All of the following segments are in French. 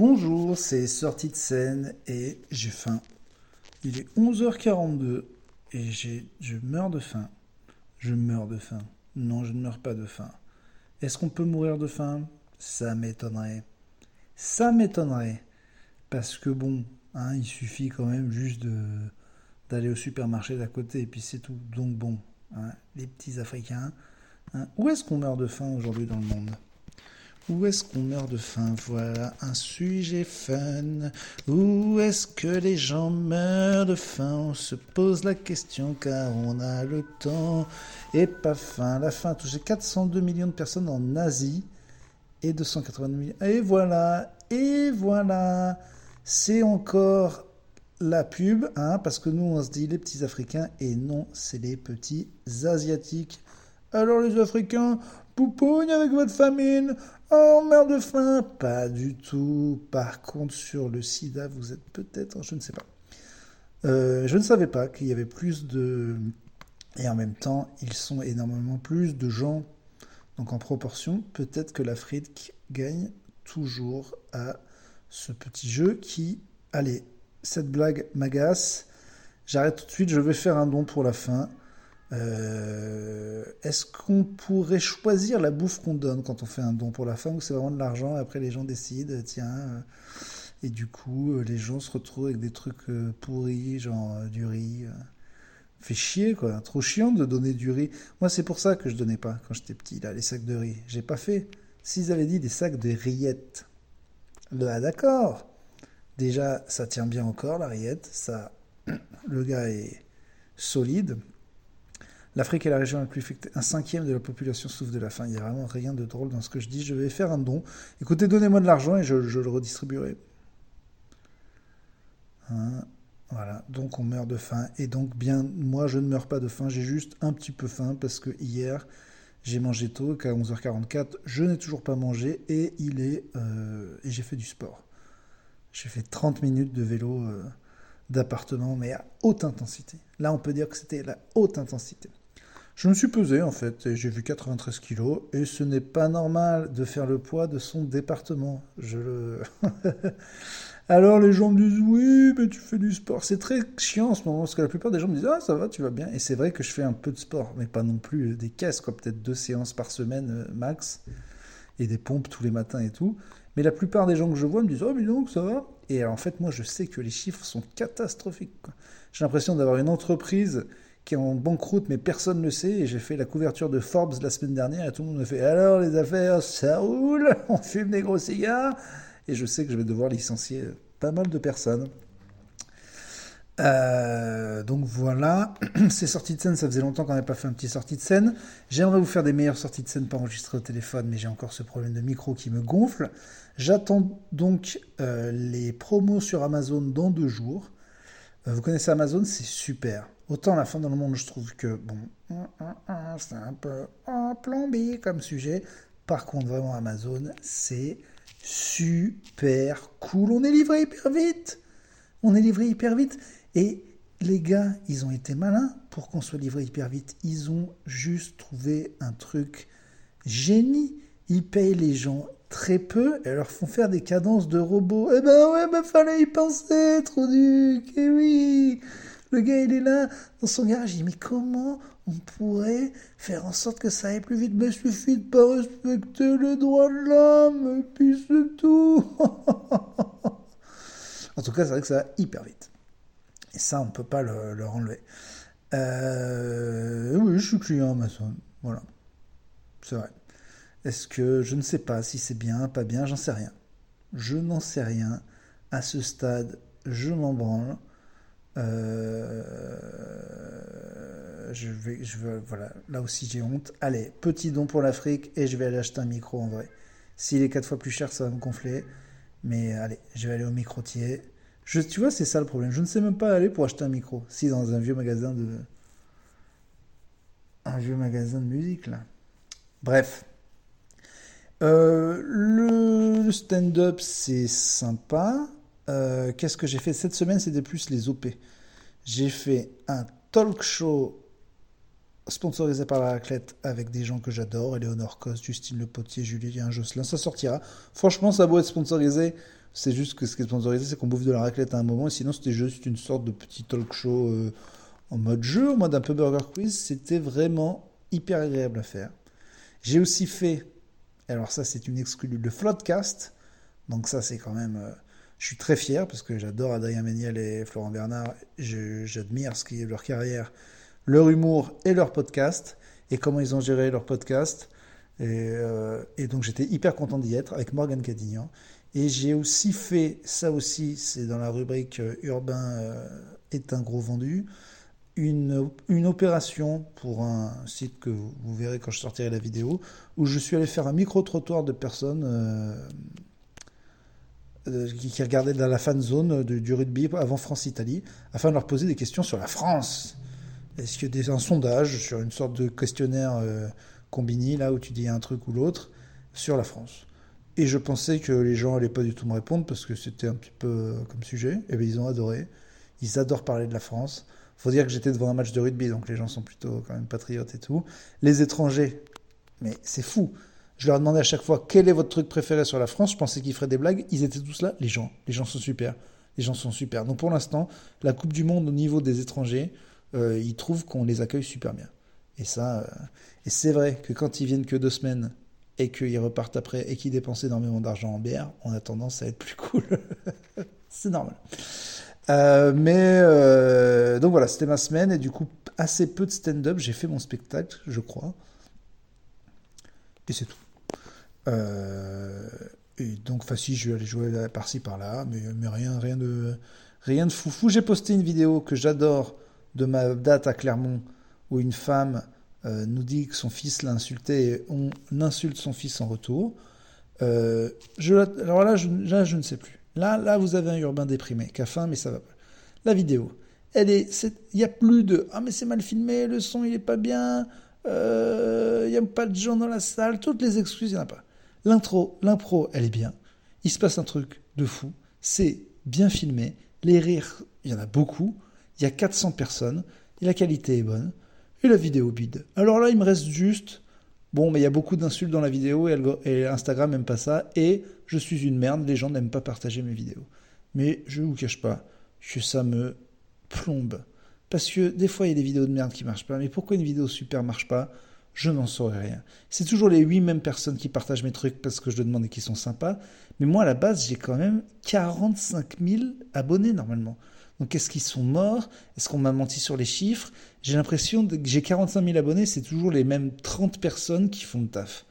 Bonjour, c'est sortie de scène et j'ai faim. Il est 11h42 et je meurs de faim. Je meurs de faim. Non, je ne meurs pas de faim. Est-ce qu'on peut mourir de faim? Ça m'étonnerait. Ça m'étonnerait. Parce que bon, hein, il suffit quand même juste de, d'aller au supermarché d'à côté et puis c'est tout. Donc bon, hein, les petits Africains. hein. Où est-ce qu'on meurt de faim aujourd'hui dans le monde? Où est-ce qu'on meurt de faim? Voilà un sujet fun. Où est-ce que les gens meurent de faim? On se pose la question car on a le temps et pas faim. La faim a touché 402 millions de personnes en Asie et 280 millions. Et voilà, et voilà. C'est encore la pub, hein, parce que nous on se dit les petits Africains et non, c'est les petits Asiatiques. Alors les Africains, avec votre famine, oh merde de faim, pas du tout. Par contre sur le sida, vous êtes peut-être, je ne sais pas. Euh, je ne savais pas qu'il y avait plus de... Et en même temps, ils sont énormément plus de gens. Donc en proportion, peut-être que l'Afrique gagne toujours à ce petit jeu qui... Allez, cette blague m'agace. J'arrête tout de suite, je vais faire un don pour la fin. Euh, Est-ce qu'on pourrait choisir la bouffe qu'on donne quand on fait un don pour la fin ou c'est vraiment de l'argent et après les gens décident, tiens, euh, et du coup euh, les gens se retrouvent avec des trucs euh, pourris, genre euh, du riz. euh. Fait chier quoi, trop chiant de donner du riz. Moi c'est pour ça que je donnais pas quand j'étais petit, là, les sacs de riz. J'ai pas fait. S'ils avaient dit des sacs de rillettes, là d'accord. Déjà ça tient bien encore la rillette, ça, le gars est solide. L'Afrique est la région la plus affectée. Un cinquième de la population souffre de la faim. Il n'y a vraiment rien de drôle dans ce que je dis. Je vais faire un don. Écoutez, donnez-moi de l'argent et je, le redistribuerai. Hein, voilà, donc on meurt de faim. Et donc, bien, moi, je ne meurs pas de faim. J'ai juste un petit peu faim parce que hier, j'ai mangé tôt, qu'à 11h44, je n'ai toujours pas mangé euh, et j'ai fait du sport. J'ai fait 30 minutes de vélo euh, d'appartement, mais à haute intensité. Là, on peut dire que c'était la haute intensité. Je me suis pesé en fait, et j'ai vu 93 kilos, et ce n'est pas normal de faire le poids de son département. Je le. Alors les gens me disent oui, mais tu fais du sport. C'est très chiant en ce moment, parce que la plupart des gens me disent ah ça va, tu vas bien. Et c'est vrai que je fais un peu de sport, mais pas non plus des caisses, peut-être deux séances par semaine euh, max, et des pompes tous les matins et tout. Mais la plupart des gens que je vois me disent oh mais donc ça va. Et en fait moi je sais que les chiffres sont catastrophiques. J'ai l'impression d'avoir une entreprise qui est en banqueroute, mais personne ne le sait. Et j'ai fait la couverture de Forbes la semaine dernière et tout le monde me fait Alors les affaires, ça roule, on fume des gros cigares. Et je sais que je vais devoir licencier pas mal de personnes. Euh, donc voilà, ces sorties de scène, ça faisait longtemps qu'on n'avait pas fait un petit sortie de scène. J'aimerais vous faire des meilleures sorties de scène pas enregistrées au téléphone, mais j'ai encore ce problème de micro qui me gonfle. J'attends donc euh, les promos sur Amazon dans deux jours. Euh, vous connaissez Amazon, c'est super. Autant la fin dans le monde, je trouve que bon, c'est un peu plombé comme sujet. Par contre, vraiment Amazon, c'est super cool. On est livré hyper vite. On est livré hyper vite. Et les gars, ils ont été malins pour qu'on soit livré hyper vite. Ils ont juste trouvé un truc génie. Ils payent les gens très peu et leur font faire des cadences de robots. Eh ben ouais, ben fallait y penser, trop duc. Eh oui. Le gars, il est là, dans son garage. Il dit, mais comment on pourrait faire en sorte que ça aille plus vite? Mais il suffit de pas respecter les droits de l'homme, et puis c'est tout. en tout cas, c'est vrai que ça va hyper vite. Et ça, on ne peut pas le, leur enlever. Euh, oui, je suis client Amazon. Voilà. C'est vrai. Est-ce que je ne sais pas si c'est bien, pas bien, j'en sais rien. Je n'en sais rien. À ce stade, je m'en branle. Euh, je vais, veux, voilà, là aussi j'ai honte. Allez, petit don pour l'Afrique et je vais aller acheter un micro en vrai. S'il est quatre fois plus cher, ça va me gonfler. Mais allez, je vais aller au microtier. Je, tu vois, c'est ça le problème. Je ne sais même pas aller pour acheter un micro. Si dans un vieux magasin de, un vieux magasin de musique là. Bref. Euh, le stand-up c'est sympa. Euh, Qu'est-ce que j'ai fait cette semaine C'était plus les OP. J'ai fait un talk show sponsorisé par la raclette avec des gens que j'adore, Eleonore Cos, Justine Le Potier, Julien Josselin, ça sortira. Franchement, ça a être sponsorisé, C'est juste que ce qui est sponsorisé, c'est qu'on bouffe de la raclette à un moment. Et sinon, c'était juste une sorte de petit talk show euh, en mode jeu, en mode un peu burger quiz. C'était vraiment hyper agréable à faire. J'ai aussi fait, alors ça, c'est une exclue, le Floodcast. Donc ça, c'est quand même. Euh, je suis très fier parce que j'adore Adrien Méniel et Florent Bernard. J'admire ce qui est leur carrière, leur humour et leur podcast et comment ils ont géré leur podcast. Et, euh, donc j'étais hyper content d'y être avec Morgan Cadignan. Et j'ai aussi fait, ça aussi, c'est dans la rubrique euh, Urbain euh, est un gros vendu, une, opération pour un site que vous, verrez quand je sortirai la vidéo, où je suis allé faire un micro-trottoir de personnes qui, regardaient dans la fan zone du rugby avant France-Italie, afin de leur poser des questions sur la France. Est-ce y a un sondage sur une sorte de questionnaire euh, combiné, là où tu dis un truc ou l'autre, sur la France? Et je pensais que les gens n'allaient pas du tout me répondre parce que c'était un petit peu euh, comme sujet. Et eh bien ils ont adoré. Ils adorent parler de la France. faut dire que j'étais devant un match de rugby, donc les gens sont plutôt quand même patriotes et tout. Les étrangers, mais c'est fou. Je leur demandais à chaque fois quel est votre truc préféré sur la France? Je pensais qu'ils feraient des blagues. Ils étaient tous là. Les gens, les gens sont super. Les gens sont super. Donc pour l'instant, la Coupe du Monde au niveau des étrangers, euh, ils trouvent qu'on les accueille super bien. Et ça, euh, et c'est vrai que quand ils viennent que deux semaines et qu'ils repartent après et qu'ils dépensent énormément d'argent en bière, on a tendance à être plus cool. c'est normal. Euh, mais donc voilà, c'était ma semaine et du coup assez peu de stand-up. J'ai fait mon spectacle, je crois, et c'est tout. Et donc, enfin si, je vais aller jouer par-ci par-là, mais, mais rien, rien de, rien de foufou. J'ai posté une vidéo que j'adore de ma date à Clermont où une femme euh, nous dit que son fils l'a insulté et on insulte son fils en retour. Euh, alors là je, je ne sais plus. Là, là, vous avez un urbain déprimé qui a faim, mais ça va pas. La vidéo, elle est, il n'y a plus de ah mais c'est mal filmé, le son il est pas bien, euh, il n'y a pas de gens dans la salle, toutes les excuses il n'y en a pas. L'intro, l'impro, elle est bien. Il se passe un truc de fou. C'est bien filmé. Les rires, il y en a beaucoup il y a 400 personnes, et la qualité est bonne, et la vidéo bide. Alors là, il me reste juste, bon, mais il y a beaucoup d'insultes dans la vidéo, et, Instagram n'aime pas ça, et je suis une merde, les gens n'aiment pas partager mes vidéos. Mais je ne vous cache pas que ça me plombe. Parce que des fois, il y a des vidéos de merde qui marchent pas, mais pourquoi une vidéo super marche pas? Je n'en saurais rien. C'est toujours les huit mêmes personnes qui partagent mes trucs parce que je leur demande et qui sont sympas. Mais moi, à la base, j'ai quand même 45 000 abonnés normalement. Donc est-ce qu'ils sont morts? Est-ce qu'on m'a menti sur les chiffres? J'ai l'impression que j'ai 45 000 abonnés, c'est toujours les mêmes 30 personnes qui font le taf.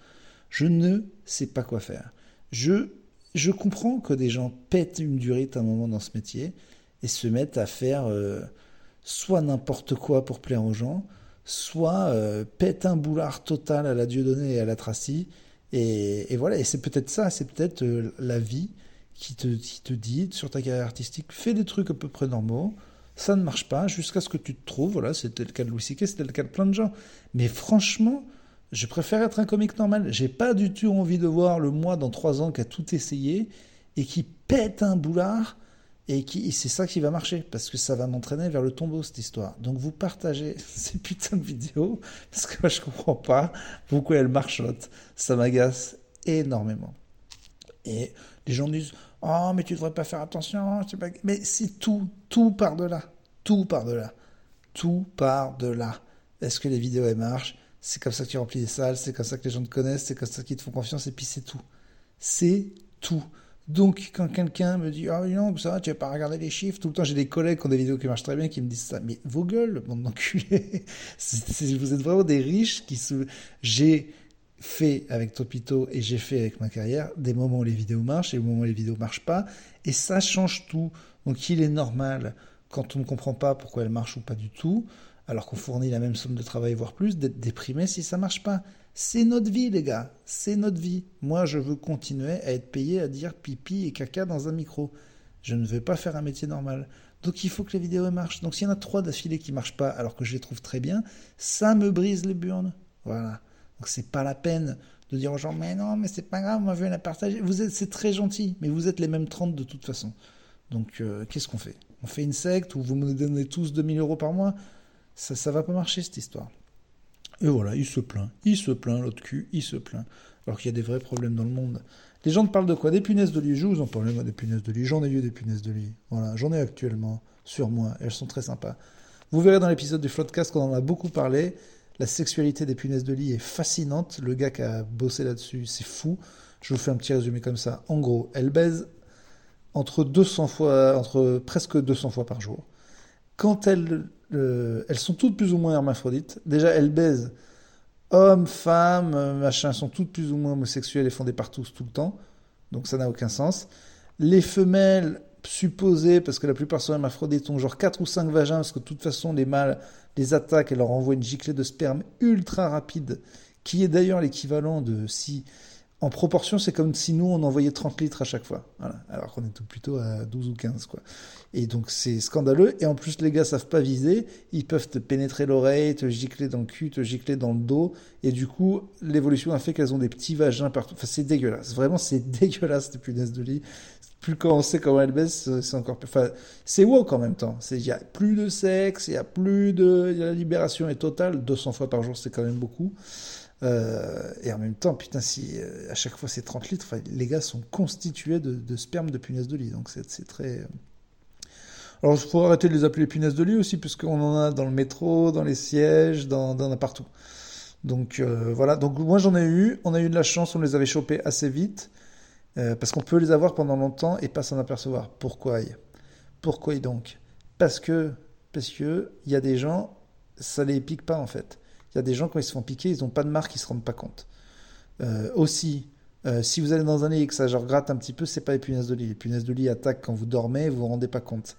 Je ne sais pas quoi faire. Je, je comprends que des gens pètent une durée à un moment dans ce métier et se mettent à faire euh, soit n'importe quoi pour plaire aux gens, soit euh, pètent un boulard total à la Dieudonné et à la Tracy. Et, voilà, et c'est peut-être ça, c'est peut-être euh, la vie qui te, te dit sur ta carrière artistique, fais des trucs à peu près normaux, ça ne marche pas jusqu'à ce que tu te trouves. Voilà, c'était le cas de Louis C.K., c'était le cas de plein de gens. Mais franchement, je préfère être un comique normal. J'ai pas du tout envie de voir le moi dans trois ans qui a tout essayé et qui pète un boulard et qui c'est ça qui va marcher parce que ça va m'entraîner vers le tombeau cette histoire. Donc vous partagez ces putains de vidéos parce que moi je comprends pas pourquoi elles marchotent. Ça m'agace énormément. Et les gens disent Oh, mais tu devrais pas faire attention. Mais c'est tout, tout part de là. Tout part de là. Tout part de là. Est-ce que les vidéos elles marchent? C'est comme ça que tu remplis les salles, c'est comme ça que les gens te connaissent, c'est comme ça qu'ils te font confiance, et puis c'est tout. C'est tout. Donc, quand quelqu'un me dit Ah, oh, non, ça va, tu vas pas regarder les chiffres, tout le temps, j'ai des collègues qui ont des vidéos qui marchent très bien qui me disent ça. Mais vos gueules, bande d'enculés Vous êtes vraiment des riches qui se. J'ai fait avec Topito et j'ai fait avec ma carrière des moments où les vidéos marchent et des moments où les vidéos marchent pas. Et ça change tout. Donc il est normal, quand on ne comprend pas pourquoi elles marchent ou pas du tout, alors qu'on fournit la même somme de travail, voire plus, d'être déprimé si ça marche pas. C'est notre vie, les gars. C'est notre vie. Moi, je veux continuer à être payé à dire pipi et caca dans un micro. Je ne veux pas faire un métier normal. Donc il faut que les vidéos marchent. Donc s'il y en a trois d'affilée qui marchent pas alors que je les trouve très bien, ça me brise les burnes. Voilà. Donc c'est pas la peine de dire aux gens mais non mais c'est pas grave, moi je la partager. Vous êtes c'est très gentil, mais vous êtes les mêmes 30 de toute façon. Donc euh, qu'est-ce qu'on fait? On fait une secte où vous me donnez tous 2000 euros par mois? Ça ça va pas marcher cette histoire. Et voilà, il se plaint, il se plaint l'autre cul, il se plaint. Alors qu'il y a des vrais problèmes dans le monde. Les gens te parlent de quoi? Des punaises de lit. Je vous en parle, moi, des punaises de lit. J'en ai eu des punaises de lit. Voilà, j'en ai actuellement sur moi. Elles sont très sympas. Vous verrez dans l'épisode du Floodcast qu'on en a beaucoup parlé. La sexualité des punaises de lit est fascinante. Le gars qui a bossé là-dessus, c'est fou. Je vous fais un petit résumé comme ça. En gros, elles baisent entre 200 fois, entre presque 200 fois par jour. Quand elles, euh, elles sont toutes plus ou moins hermaphrodites. Déjà, elles baisent hommes, femmes, euh, machin, sont toutes plus ou moins homosexuelles et font des partous tout le temps. Donc ça n'a aucun sens. Les femelles supposées, parce que la plupart sont hermaphrodites, ont genre 4 ou 5 vagins, parce que de toute façon les mâles les attaquent et leur envoient une giclée de sperme ultra rapide, qui est d'ailleurs l'équivalent de si en proportion, c'est comme si nous, on envoyait 30 litres à chaque fois. Voilà. Alors qu'on est plutôt à 12 ou 15, quoi. Et donc, c'est scandaleux. Et en plus, les gars savent pas viser. Ils peuvent te pénétrer l'oreille, te gicler dans le cul, te gicler dans le dos. Et du coup, l'évolution a fait qu'elles ont des petits vagins partout. Enfin, c'est dégueulasse. Vraiment, c'est dégueulasse, les punaises de lit. Plus quand on sait comment elles baissent, c'est encore plus. Enfin, c'est woke en même temps. Il y a plus de sexe, il y a plus de. la libération est totale. 200 fois par jour, c'est quand même beaucoup. Euh, et en même temps, putain, si euh, à chaque fois c'est 30 litres, les gars sont constitués de, sperme de punaises de lit. Donc c'est très. Euh. Alors il faut arrêter de les appeler punaises de lit aussi, puisqu'on en a dans le métro, dans les sièges, dans, dans partout. Donc voilà, donc moi j'en ai eu, on a eu de la chance, on les avait chopés assez vite, parce qu'on peut les avoir pendant longtemps et pas s'en apercevoir. Pourquoi Pourquoi donc? Parce que, parce que il y a des gens, ça les pique pas en fait. Il y a des gens, quand ils se font piquer, ils n'ont pas de marque, ils ne se rendent pas compte. Euh, aussi, euh, si vous allez dans un lit et que ça gratte un petit peu, c'est pas les punaises de lit. Les punaises de lit attaquent quand vous dormez, vous vous rendez pas compte.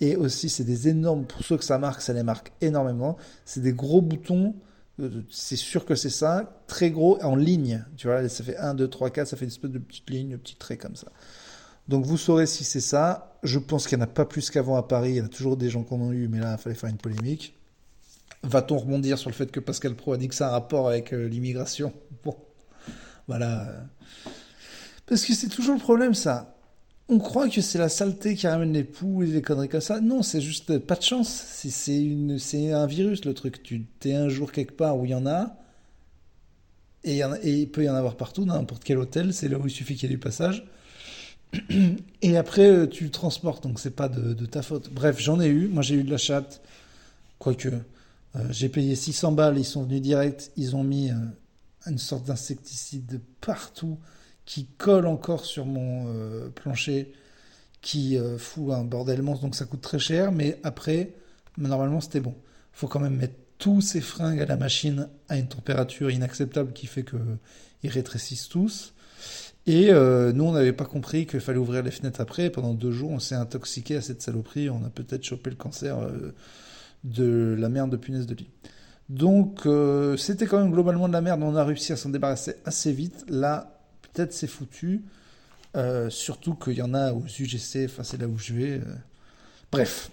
Et aussi, c'est des énormes, pour ceux que ça marque, ça les marque énormément. C'est des gros boutons, euh, c'est sûr que c'est ça, très gros, en ligne. Tu vois, ça fait 1, 2, 3, 4, ça fait une espèce de petite ligne, de petit trait comme ça. Donc vous saurez si c'est ça. Je pense qu'il n'y en a pas plus qu'avant à Paris. Il y en a toujours des gens qui en ont eu, mais là, il fallait faire une polémique. Va-t-on rebondir sur le fait que Pascal Pro a dit que un rapport avec euh, l'immigration? Bon, voilà. Parce que c'est toujours le problème, ça. On croit que c'est la saleté qui ramène les poux et les conneries comme ça. Non, c'est juste pas de chance. C'est un virus le truc. Tu es un jour quelque part où il y en a, et, il peut y en avoir partout, dans n'importe quel hôtel. C'est là où il suffit qu'il y ait du passage. Et après, euh, tu le transportes, donc c'est pas de, de, ta faute. Bref, j'en ai eu. Moi, j'ai eu de la chatte. Quoique, j'ai payé 600 balles, ils sont venus direct, ils ont mis euh, une sorte d'insecticide partout qui colle encore sur mon euh, plancher, qui fout un bordel monstre, donc ça coûte très cher, mais après, normalement c'était bon. Il faut quand même mettre tous ces fringues à la machine à une température inacceptable qui fait qu'ils rétrécissent tous. Et nous, on n'avait pas compris qu'il fallait ouvrir les fenêtres après. Pendant deux jours, on s'est intoxiqué à cette saloperie. On a peut-être chopé le cancer de la merde de punaise de lit. Donc euh, c'était quand même globalement de la merde, on a réussi à s'en débarrasser assez vite. Là, peut-être c'est foutu. Euh, surtout qu'il y en a aux UGC, enfin c'est là où je vais. Euh. Bref,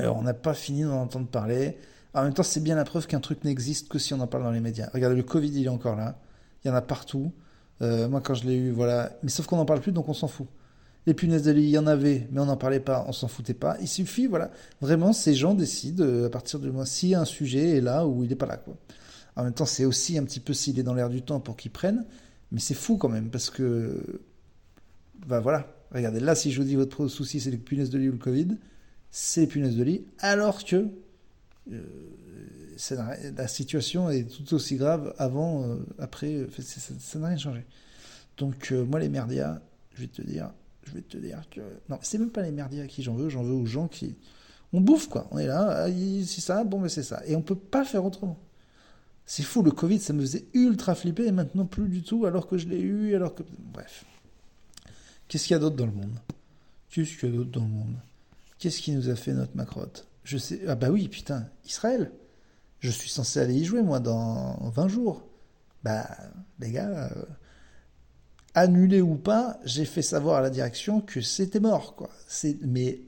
on n'a pas fini d'en entendre parler. En même temps, c'est bien la preuve qu'un truc n'existe que si on en parle dans les médias. Regardez, le Covid, il est encore là. Il y en a partout. moi, quand je l'ai eu, voilà. Mais sauf qu'on n'en parle plus, donc on s'en fout. Les punaises de lit, il y en avait, mais on n'en parlait pas, on s'en foutait pas. Il suffit, voilà. Vraiment, ces gens décident, euh, à partir du moment si un sujet est là ou il n'est pas là, quoi. En même temps, c'est aussi un petit peu s'il est dans l'air du temps pour qu'ils prennent, mais c'est fou quand même, parce que. Ben voilà. Regardez, là, si je vous dis votre souci, c'est les punaises de lit ou le Covid, c'est les punaises de lit, alors que. Euh, la situation est tout aussi grave avant, euh, après, ça n'a rien changé. Donc, moi, les merdias, je vais te dire, je vais te dire que. Non, c'est même pas les merdiers à qui j'en veux, j'en veux aux gens qui. On bouffe, quoi. On est là, ah, c'est ça, bon, mais c'est ça. Et on peut pas faire autrement. C'est fou, le Covid, ça me faisait ultra flipper, et maintenant plus du tout, alors que je l'ai eu, alors que. Bref. Qu'est-ce qu'il y a d'autre dans le monde? Qu'est-ce qu'il y a d'autre dans le monde? Qu'est-ce qui nous a fait notre macrotte Je sais. Ah bah oui, putain, Israël. Je suis censé aller y jouer, moi, dans 20 jours. Bah, les gars. Euh, annulé ou pas, j'ai fait savoir à la direction que c'était mort, quoi. C'est, mais,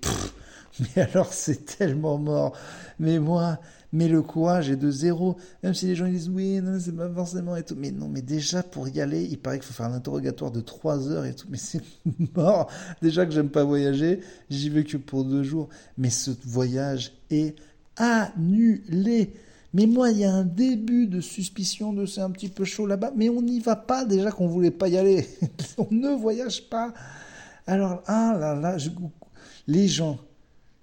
mais alors c'est tellement mort. Mais moi, mais le courage est de zéro. Même si les gens disent oui, non, c'est pas forcément et tout. Mais non, mais déjà pour y aller, il paraît qu'il faut faire un interrogatoire de trois heures et tout. Mais c'est mort. Déjà que j'aime pas voyager, j'y vais que pour deux jours. Mais ce voyage est annulé. Mais moi, il y a un début de suspicion de c'est un petit peu chaud là-bas, mais on n'y va pas déjà qu'on voulait pas y aller. on ne voyage pas. Alors, ah là là, les gens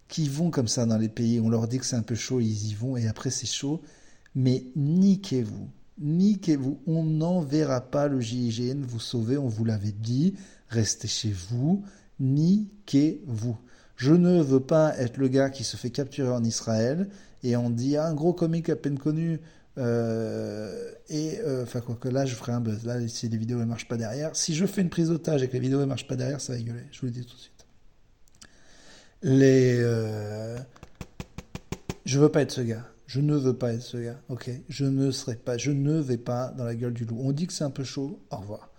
qui vont comme ça dans les pays, on leur dit que c'est un peu chaud, ils y vont et après c'est chaud. Mais niquez-vous, niquez-vous, on n'enverra pas le GIGN vous sauver, on vous l'avait dit, restez chez vous, niquez-vous. Je ne veux pas être le gars qui se fait capturer en Israël et on dit ah, un gros comique à peine connu. Euh, et euh, enfin quoi que là je ferai un buzz. Là si les vidéos ne marchent pas derrière si je fais une prise d'otage et que les vidéos ne marchent pas derrière ça va gueuler. Je vous le dis tout de suite. Les euh, je veux pas être ce gars. Je ne veux pas être ce gars. Ok. Je ne serai pas je ne vais pas dans la gueule du loup. On dit que c'est un peu chaud. Au revoir.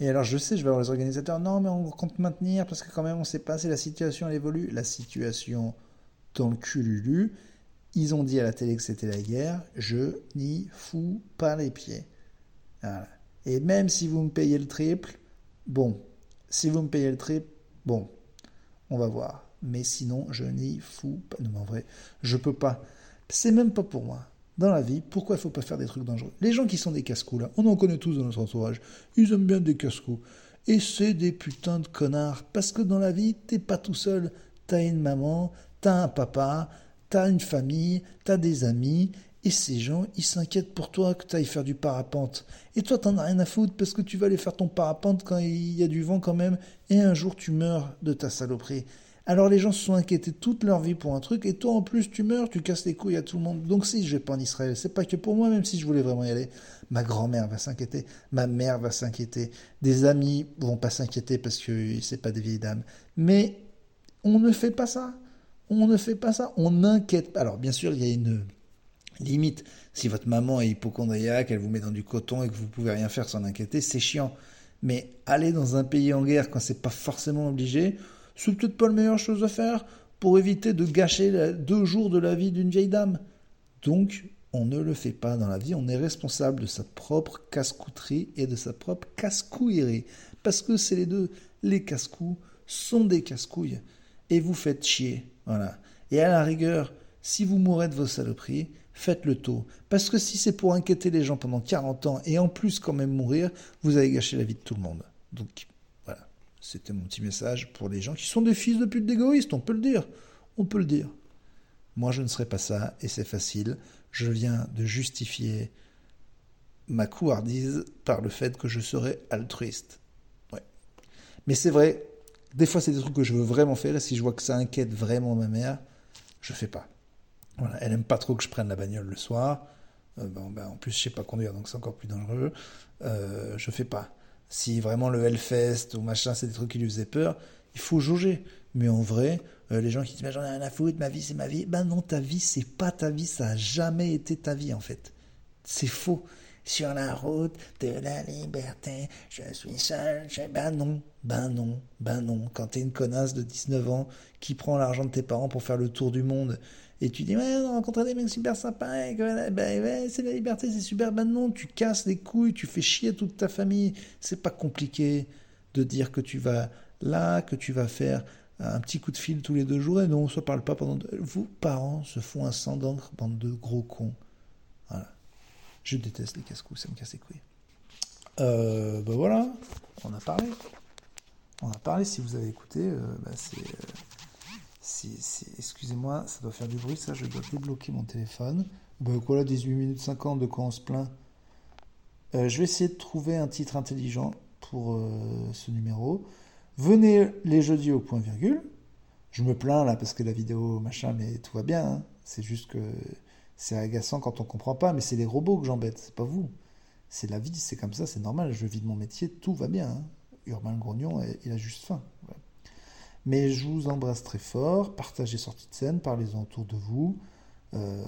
Et alors je sais, je vais avoir les organisateurs, non mais on compte maintenir parce que quand même on sait pas si la situation elle évolue. La situation dans le cululu, ils ont dit à la télé que c'était la guerre, je n'y fous pas les pieds. Et même si vous me payez le triple, bon, si vous me payez le triple, bon, on va voir. Mais sinon, je n'y fous pas. Non, en vrai, je peux pas. C'est même pas pour moi dans la vie, pourquoi il faut pas faire des trucs dangereux? Les gens qui sont des casse-cou, là, on en connaît tous dans notre entourage, ils aiment bien des casse-cou. Et c'est des putains de connards, parce que dans la vie, t'es pas tout seul. T'as une maman, t'as un papa, t'as une famille, t'as des amis, et ces gens, ils s'inquiètent pour toi que tu ailles faire du parapente. Et toi, t'en as rien à foutre parce que tu vas aller faire ton parapente quand il y a du vent quand même, et un jour tu meurs de ta saloperie. Alors les gens se sont inquiétés toute leur vie pour un truc, et toi en plus tu meurs, tu casses les couilles à tout le monde. Donc si je vais pas en Israël, c'est pas que pour moi, même si je voulais vraiment y aller. Ma grand-mère va s'inquiéter, ma mère va s'inquiéter, des amis vont pas s'inquiéter parce que c'est pas des vieilles dames. Mais on ne fait pas ça. On ne fait pas ça. On n'inquiète pas. Alors bien sûr, il y a une limite. Si votre maman est hypochondriaque, elle vous met dans du coton et que vous pouvez rien faire sans inquiéter, c'est chiant. Mais aller dans un pays en guerre quand c'est pas forcément obligé, c'est peut-être pas la meilleure chose à faire pour éviter de gâcher deux jours de la vie d'une vieille dame. Donc, on ne le fait pas dans la vie, on est responsable de sa propre casse-couterie et de sa propre casse-couillerie. Parce que c'est les deux. Les casse-coups sont des casse-couilles. Et vous faites chier. Voilà. Et à la rigueur, si vous mourrez de vos saloperies, faites le tôt. Parce que si c'est pour inquiéter les gens pendant 40 ans et en plus quand même mourir, vous allez gâcher la vie de tout le monde. Donc c'était mon petit message pour les gens qui sont des fils de pute d'égoïstes, on peut le dire. On peut le dire. Moi, je ne serai pas ça, et c'est facile. Je viens de justifier ma couardise par le fait que je serai altruiste. Ouais. Mais c'est vrai, des fois, c'est des trucs que je veux vraiment faire, et si je vois que ça inquiète vraiment ma mère, je fais pas. Voilà. Elle aime pas trop que je prenne la bagnole le soir. Euh, ben, en plus, je sais pas conduire, donc c'est encore plus dangereux. Euh, je fais pas. Si vraiment le Hellfest ou machin, c'est des trucs qui lui faisaient peur, il faut jauger. Mais en vrai, euh, les gens qui disent j'en ai rien à foutre, ma vie c'est ma vie. Ben non, ta vie c'est pas ta vie, ça a jamais été ta vie en fait. C'est faux. Sur la route de la liberté, je suis seul. Ben non, ben non, ben non. Quand t'es une connasse de 19 ans qui prend l'argent de tes parents pour faire le tour du monde et tu dis, ouais, on a rencontré des mecs super sympas, et ben, ouais, c'est la liberté, c'est super. Ben non, tu casses les couilles, tu fais chier toute ta famille. C'est pas compliqué de dire que tu vas là, que tu vas faire un petit coup de fil tous les deux jours, et non, on se parle pas pendant. Vos parents se font un sang d'encre, bande de gros cons. Voilà. Je déteste les casse-couilles, ça me casse les couilles. Ben voilà, on a parlé. On a parlé, si vous avez écouté, euh, c'est. Euh, excusez-moi, ça doit faire du bruit, ça, je dois débloquer mon téléphone. Ben voilà, 18 minutes 50, de quoi on se plaint Je vais essayer de trouver un titre intelligent pour ce numéro. Venez les jeudis au point virgule. Je me plains là parce que la vidéo, machin, mais tout va bien. Hein. C'est juste que c'est agaçant quand on comprend pas, mais c'est les robots que j'embête, c'est pas vous. C'est la vie, c'est comme ça, c'est normal. Je vis de mon métier, tout va bien. Hein. Urbain Grognon, il a juste faim. Mais je vous embrasse très fort. Partagez sortie de scène, parlez-en autour de vous. Euh,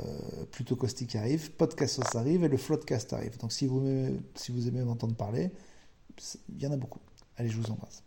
plutôt caustique arrive, podcast arrive et le floodcast arrive. Donc si vous, si vous aimez m'entendre parler, il y en a beaucoup. Allez, je vous embrasse.